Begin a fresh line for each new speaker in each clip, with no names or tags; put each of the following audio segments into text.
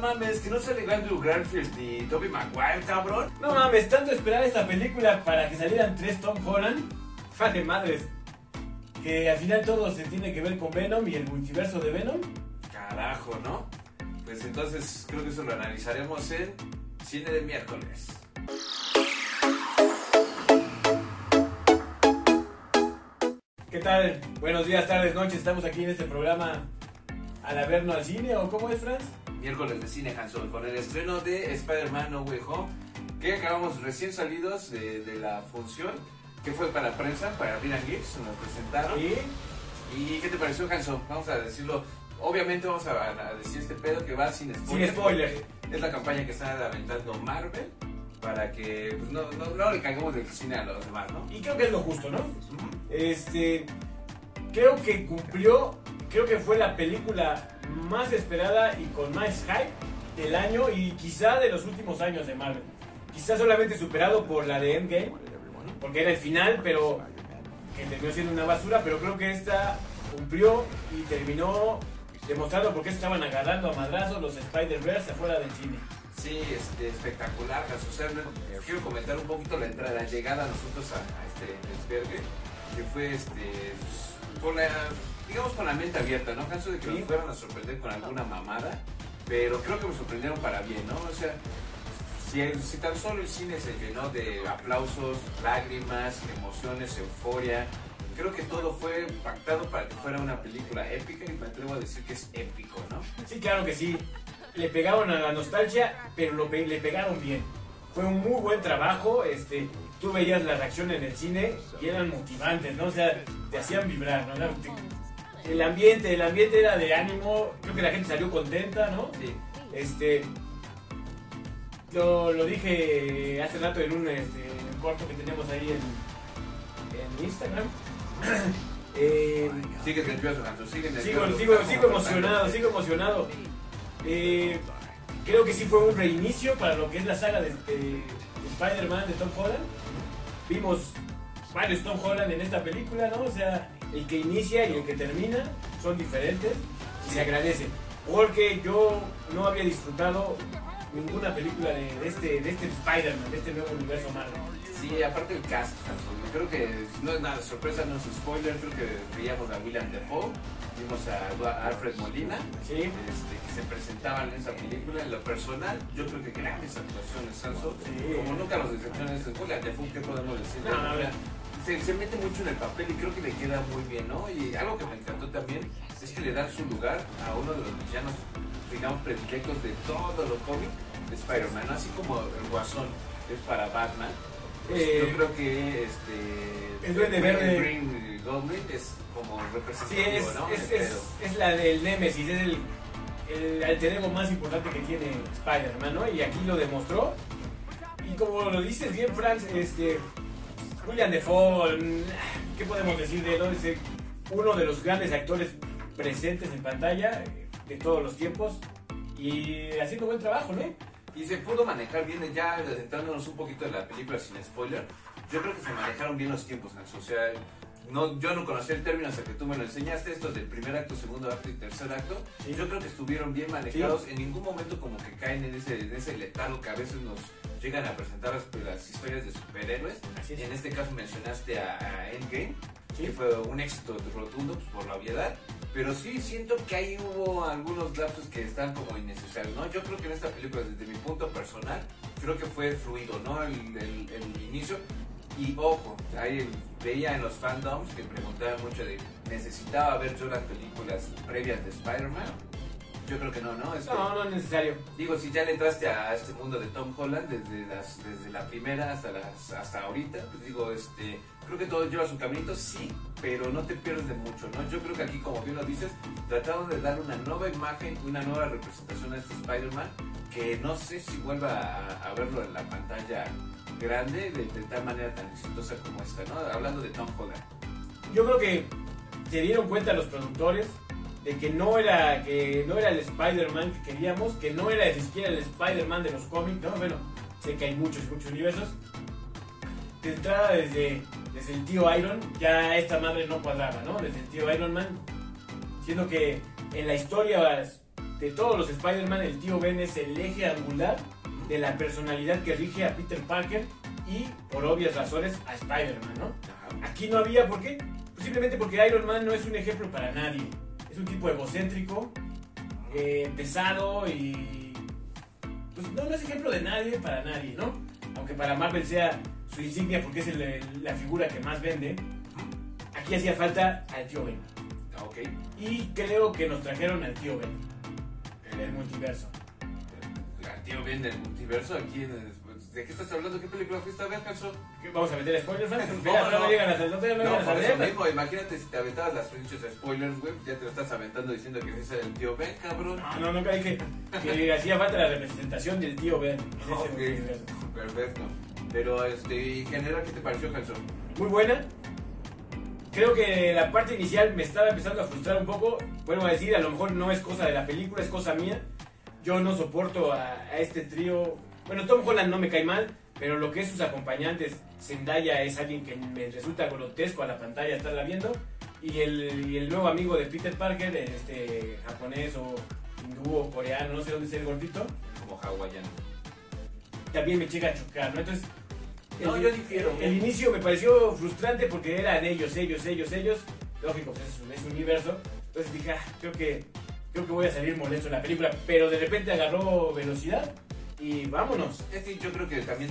mames, que no sale Andrew Garfield ni Tobey Maguire, cabrón.
No mames, tanto esperar esta película para que salieran tres Tom Holland. Vale madres. Que al final todo se tiene que ver con Venom y el multiverso de Venom.
Carajo, ¿no? Pues entonces creo que eso lo analizaremos en Cine de miércoles.
¿Qué tal? Buenos días, tardes, noches. Estamos aquí en este programa al habernos al cine, ¿o cómo es, Franz?
Miércoles de Cine Hanson, con el estreno de Spider-Man No Way Home, que acabamos recién salidos de, de la función, que fue para prensa, para Dylan Gibbs, nos presentaron.
¿Y?
¿Y qué te pareció, Hanson? Vamos a decirlo. Obviamente vamos a, a decir este pedo que va sin spoiler.
Sin spoiler.
Es la campaña que está aventando Marvel para que pues, no, no, no le caigamos del cine a los demás, ¿no?
Y creo que es lo justo, ¿no? Este. Creo que cumplió. Creo que fue la película más esperada y con más hype del año y quizá de los últimos años de Marvel. Quizá solamente superado por la de Endgame, porque era el final, pero que terminó siendo una basura, pero creo que esta cumplió y terminó demostrando por qué se estaban agarrando a madrazos los Spider-Verse afuera del cine.
Sí, este, espectacular. O quiero comentar un poquito la entrada, la llegada a nosotros a, este desvergue, que fue este, pues, con la, digamos con la mente abierta, ¿no? Caso de que nos fueran a sorprender con alguna mamada, pero creo que me sorprendieron para bien, ¿no? O sea, si, si tan solo el cine se llenó de aplausos, lágrimas, emociones, euforia, creo que todo fue pactado para que fuera una película épica y me atrevo a decir que es épico, ¿no?
Sí, claro que sí. Le pegaron a la nostalgia, pero lo pe- le pegaron bien. Fue un muy buen trabajo. Este, tú veías la reacción en el cine y eran motivantes, ¿no? O sea, te hacían vibrar, ¿no? Era- te- El ambiente, el ambiente era de ánimo. Creo que la gente salió contenta, ¿no?
Sí.
Este, lo, lo dije hace rato en un este, corto que tenemos ahí en, en Instagram. Eh,
Sigue nervioso, Hanso, sigue
Sigo,
nervioso.
sigo, sigo
tratando
emocionado,
de-
sigo emocionado. Eh, creo que sí fue un reinicio para lo que es la saga de, de Spider-Man de Tom Holland. Vimos varios Tom Holland en esta película, ¿no? O sea, el que inicia y el que termina son diferentes y se agradece. Porque yo no había disfrutado ninguna película de, de este, de este Spider-Man, de este nuevo universo Marvel.
Sí, aparte el cast, creo que no es nada sorpresa, no es spoiler, creo que veíamos a William Defoe, vimos a Alfred Molina,
Sí,
este, que se presentaban en esa película. En lo personal, yo creo que grandes actuaciones, Sanso.
Sí.
Como nunca nos decepcionan este William Defoe, ¿qué podemos decir?
No, no, no.
Se, se mete mucho en el papel y creo que le queda muy bien, ¿no? Y algo que me encantó también es que le dan su lugar a uno de los villanos, digamos, predilectos de todos los cómics de Spider-Man, ¿no? Así como el Guasón es para Batman. pues
Eh,
yo creo que este
el Duende Verde.
Green Goblin es como
sí
representativo,
es,
¿no?
es, es, es la del Nemesis, es el, el alter ego más importante que tiene Spider-Man, ¿no? Y aquí lo demostró. Y como lo dices bien, Franz, este, William Defoe, ¿qué podemos decir de él? Es uno de los grandes actores presentes en pantalla de todos los tiempos y haciendo buen trabajo, ¿no?
Y se pudo manejar bien, ya adentrándonos un poquito en la película sin spoiler, yo creo que se manejaron bien los tiempos, Hans. O sea, no, yo no conocía el término hasta que tú me lo enseñaste, esto del primer acto, segundo acto y tercer acto.
Sí.
Yo creo que estuvieron bien manejados, en ningún momento como que caen en ese, en ese letargo que a veces nos llegan a presentar las, las historias de superhéroes.
Así es.
En este caso mencionaste a, a Endgame,
Sí.
que fue un éxito rotundo pues, por la obviedad. Pero sí siento que ahí hubo algunos lapsos que están como innecesarios, ¿no? Yo creo que en esta película, desde mi punto personal, creo que fue fluido, ¿no? El, el- el inicio. Y ojo, ahí veía en los fandoms que preguntaban mucho de, ¿necesitaba ver yo las películas previas de Spider-Man? Yo creo que no, ¿no? Este,
No, no es necesario.
Digo, si ya le entraste a este mundo de Tom Holland desde, las, desde la primera hasta, las, hasta ahorita, pues digo, este, creo que todo lleva su caminito, sí, pero no te pierdes de mucho, ¿no? Yo creo que aquí, como bien lo dices, trataron de dar una nueva imagen, una nueva representación a este Spider-Man, que no sé si vuelva a, a verlo en la pantalla grande de, de tal manera tan exitosa como esta, ¿no? Hablando de Tom Holland.
Yo creo que se dieron cuenta los productores de que no era que no era el Spider-Man que queríamos, que no era ni siquiera el Spider-Man de los cómics, ¿no? Bueno, sé que hay muchos, muchos universos. De entrada desde, desde el tío Iron, ya esta madre no cuadraba, ¿no? Desde el tío Iron Man, siendo que en la historia de todos los Spider-Man, el tío Ben es el eje angular de la personalidad que rige a Peter Parker y, por obvias razones, a Spider-Man, ¿no? Aquí no había, ¿por qué? Pues simplemente porque Iron Man no es un ejemplo para nadie. Es un tipo egocéntrico, eh, pesado y... Pues no, no es ejemplo de nadie para nadie, ¿no? Aunque para Marvel sea su insignia porque es el- la figura que más vende, aquí hacía falta al tío Ben.
Ah, Ok.
Y creo que nos trajeron al tío Ben, en el multiverso.
El tío Ben del multiverso aquí en el- ¿De qué estás hablando? ¿Qué película fuiste a ver?
¿Qué, ¿Vamos a meter spoilers, Frank?
No,
Mira,
no.
no llegan a no, todavía no
No,
llegan a
por eso mismo, imagínate si te aventabas las pinches spoilers, güey, ya te lo estás aventando diciendo que es el tío Ben, cabrón.
No, no, nunca dije que hacía falta la representación del tío Ben en ese
perfecto. Pero, este, en general, ¿qué te pareció, Calzo?
Muy buena. Creo que la parte inicial me estaba empezando a frustrar un poco. Vuelvo a decir, a lo mejor no es cosa de la película, es cosa mía. Yo no soporto a, a este trío. Bueno, Tom Holland no me cae mal, pero lo que es sus acompañantes, Zendaya es alguien que me resulta grotesco a la pantalla estarla viendo. Y el, y el nuevo amigo de Peter Parker, este japonés o hindú o coreano, no sé dónde es el gordito,
Como hawaiano.
también me llega a chocar, ¿no? Entonces,
No,
el,
yo difiero.
El inicio me pareció frustrante porque eran ellos, ellos, ellos, ellos. Lógico, pues es un, es un universo. Entonces dije, ah, creo que, creo que voy a salir molesto en la película. Pero de repente agarró velocidad y vámonos.
Es que yo creo que también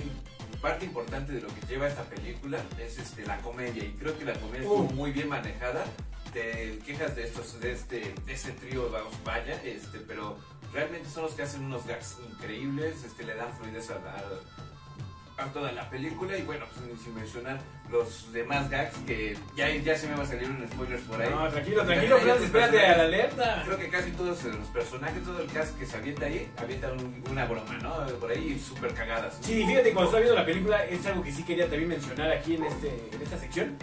parte importante de lo que lleva esta película es este, la comedia y creo que la comedia
Uh.
estuvo muy bien manejada. Te quejas de estos, de este, de este trío, vamos, vaya, este, pero realmente son los que hacen unos gags increíbles, este, le dan fluidez a, la- a toda la película y bueno, pues ni sin mencionar los demás gags que ya, ya se me va a salir un spoilers por ahí.
No, tranquilo, tranquilo, Franz, espérate a la alerta.
Creo que casi todos los personajes, todo el cast que se avienta ahí, avienta un- una broma, ¿no? Por ahí súper cagadas. ¿no?
Sí, fíjate, cuando estaba viendo la película, es algo que sí quería también mencionar aquí en, este, en esta sección.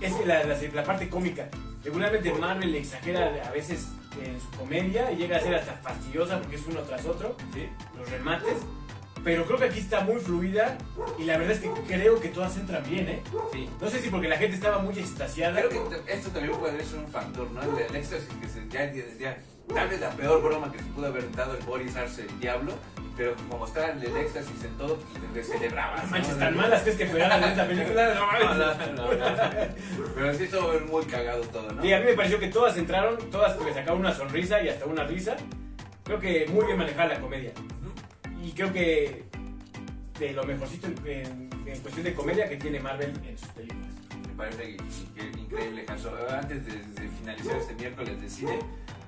Es la, la- la parte cómica. Regularmente Marvel exagera a veces en su comedia y llega a ser hasta fastidiosa porque es uno tras otro.
¿Sí?
los remates. Pero creo que aquí está muy fluida y la verdad es que creo que todas entran bien, ¿eh?
Sí.
No sé si porque la gente estaba muy extasiada.
Creo que esto también puede ser un factor, ¿no? El, el éxtasis que se ya, ya, ya- tal vez la peor broma que se pudo haber dado el Boris Arce el diablo, pero como está el, el éxtasis en todo, pues le celebraba.
No manches, tan malas que es que jugaran en esta película. No,
No, no. Pero sí estuvo muy cagado todo, ¿no?
Sí, a mí me pareció que todas entraron, todas me sacaron una sonrisa y hasta una risa. Creo que muy bien manejada la comedia. Y creo que de lo mejorcito en, en- en cuestión de comedia que tiene Marvel en sus películas.
Me parece in- in- increíble, Hanso. Antes de, de finalizar este miércoles de cine,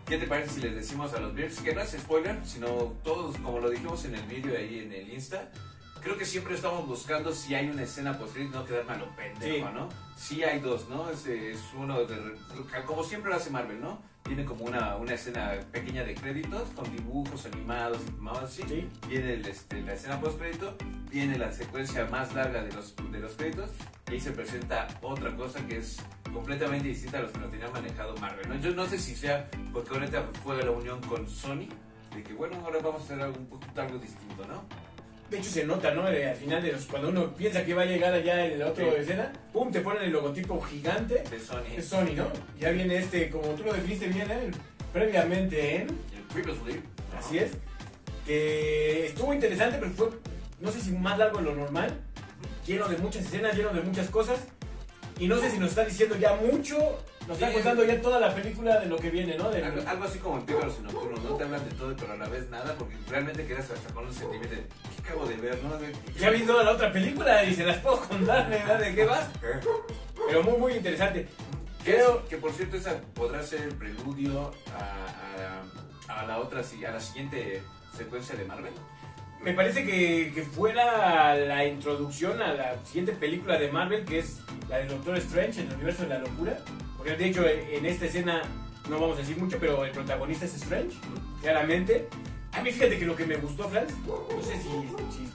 ¿qué te parece si les decimos a los Bears que no es spoiler, sino todos, como lo dijimos en el vídeo ahí en el Insta? Creo que siempre estamos buscando si hay una escena post no quedarme a lo pendejo,
Sí.
¿no? Sí hay dos, ¿no? Es, es uno de, como siempre lo hace Marvel, ¿no? Tiene como una, una escena pequeña de créditos con dibujos animados y mamadas así.
Sí.
Viene el, este, la escena post crédito, viene la secuencia más larga de los, de los créditos y ahí se presenta otra cosa que es completamente distinta a los que nos tenía manejado Marvel. ¿no? Yo no sé si sea porque ahorita fue la unión con Sony, de que bueno, ahora vamos a hacer algo, un poquito algo distinto, ¿no?
De hecho se nota, ¿no? Eh, al final de los, cuando uno piensa que va a llegar allá en la otra
Sí.
escena, ¡pum! te ponen el logotipo gigante.
De Sony.
Es Sony, ¿no? Ya viene este, como tú lo definiste bien, ¿eh? previamente en,
El Previously.
así es, que estuvo interesante, pero fue, no sé si más largo de lo normal, lleno de muchas escenas, lleno de muchas cosas, y no sé si nos está diciendo ya mucho, nos está contando ya toda la película de lo que viene, ¿no? De-
Algo, algo así como en Pícaros y Nocturnos, no te hablan de todo, pero a la vez nada, porque realmente quedas hasta con un sentimiento de ¿qué acabo de ver, no? De-
ya vi toda la otra película y se las puedo contar, ¿verdad? ¿De qué vas? Pero muy, muy interesante.
Creo que por cierto esa podrá ser el preludio a, a- a la otra, a la siguiente secuencia de Marvel.
me parece que, que fuera la introducción a la siguiente película de Marvel, que es la de Doctor Strange, en el universo de la locura. Porque de hecho en esta escena no vamos a decir mucho, pero el protagonista es Strange, claramente. A mí fíjate que lo que me gustó, Franz, no sé si, si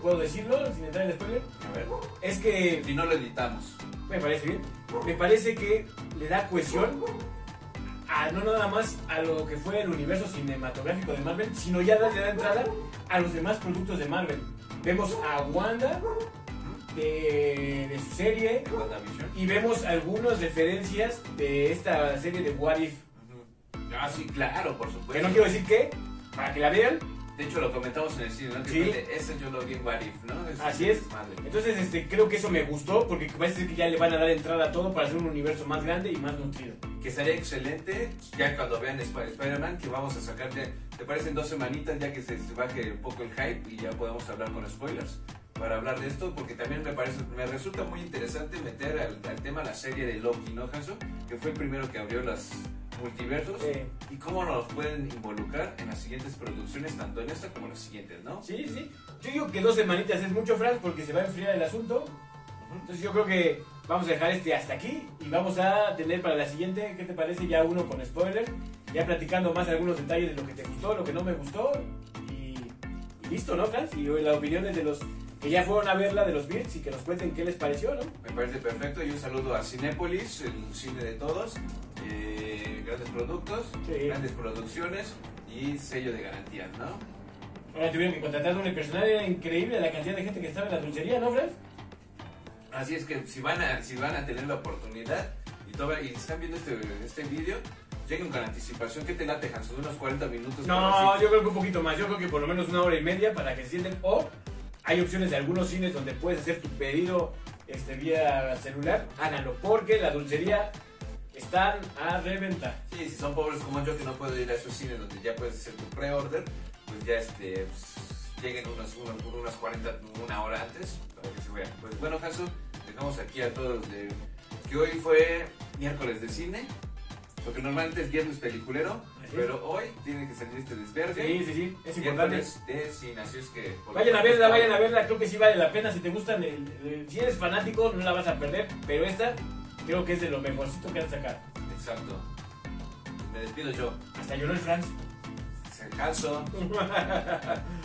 puedo decirlo sin entrar en spoiler,
A ver,
es que
si no lo editamos.
me parece bien. Me parece que le da cohesión a no nada más a lo que fue el universo cinematográfico de Marvel, sino ya le da entrada a los demás productos de Marvel. Vemos a Wanda de, de su serie y vemos algunas referencias de esta serie de What If.
Ah, sí, claro, por
Que
supuesto.
no quiero decir qué, para que la vean.
De hecho, lo comentamos en el cine, ¿no? Que
Sí.
ese yo lo vi en What If, ¿no? Ese
Así es.
desmadre.
Entonces, este, creo que eso me gustó porque parece que ya le van a dar entrada a todo para hacer un universo más grande y más nutrido.
Que sería excelente, ya cuando vean Sp- Spider-Man, que vamos a sacar, ya- ¿te parecen dos semanitas ya que se se baje un poco el hype y ya podamos hablar con spoilers? Para hablar de esto, porque también me parece, me resulta muy interesante meter al, al tema la serie de Loki, ¿no, Hanso? Que fue el primero que abrió los multiversos.
Eh,
Y cómo nos pueden involucrar en las siguientes producciones, tanto en esta como en las siguientes, ¿no?
sí, sí. Yo digo que dos semanitas es mucho, Franz, porque se va a enfriar el asunto. Entonces yo creo que vamos a dejar este hasta aquí y vamos a tener para la siguiente, ¿qué te parece? Ya uno con spoiler, ya platicando más algunos detalles de lo que te gustó, lo que no me gustó y, y listo, ¿no, Franz? Y las opiniones de los que ya fueron a verla de los Beats y que nos cuenten qué les pareció, ¿no?
Me parece perfecto y un saludo a Cinépolis, el cine de todos. eh, grandes productos,
Sí.
grandes producciones y sello de garantías, ¿no?
Ahora tuvieron que contratar a un personal, era increíble la cantidad de gente que estaba en la dulcería, ¿no, Franz?
Así es que si van a, si van a tener la oportunidad y, y están viendo este, este vídeo, lleguen con anticipación. ¿Qué te late, Hanso? De unos 40 minutos.
No, yo creo que un poquito más. Yo creo que por lo menos una hora y media para que se sienten. O hay opciones de algunos cines donde puedes hacer tu pedido este, vía celular. Háganlo, porque la dulcería están a reventar.
Sí, si son pobres como yo que no puedo ir a esos cines donde ya puedes hacer tu pre-order, pues ya este, pues, lleguen unos, unos, unas 40, una hora antes para que se vean. Pues bueno, Hanso, dejamos aquí a todos de que hoy fue miércoles de cine, porque normalmente es viernes peliculero. Pero hoy tiene que salir este desvergue.
Sí, sí, sí, es importante.
Cine, así es que...
Vayan a verla, vayan a verla. Creo que sí vale la pena. Si te gustan, el, el- si eres fanático, no la vas a perder. Pero esta creo que es de lo mejorcito que han sacado.
Exacto. Me despido yo.
Hasta lloró el Franz.
Hanso.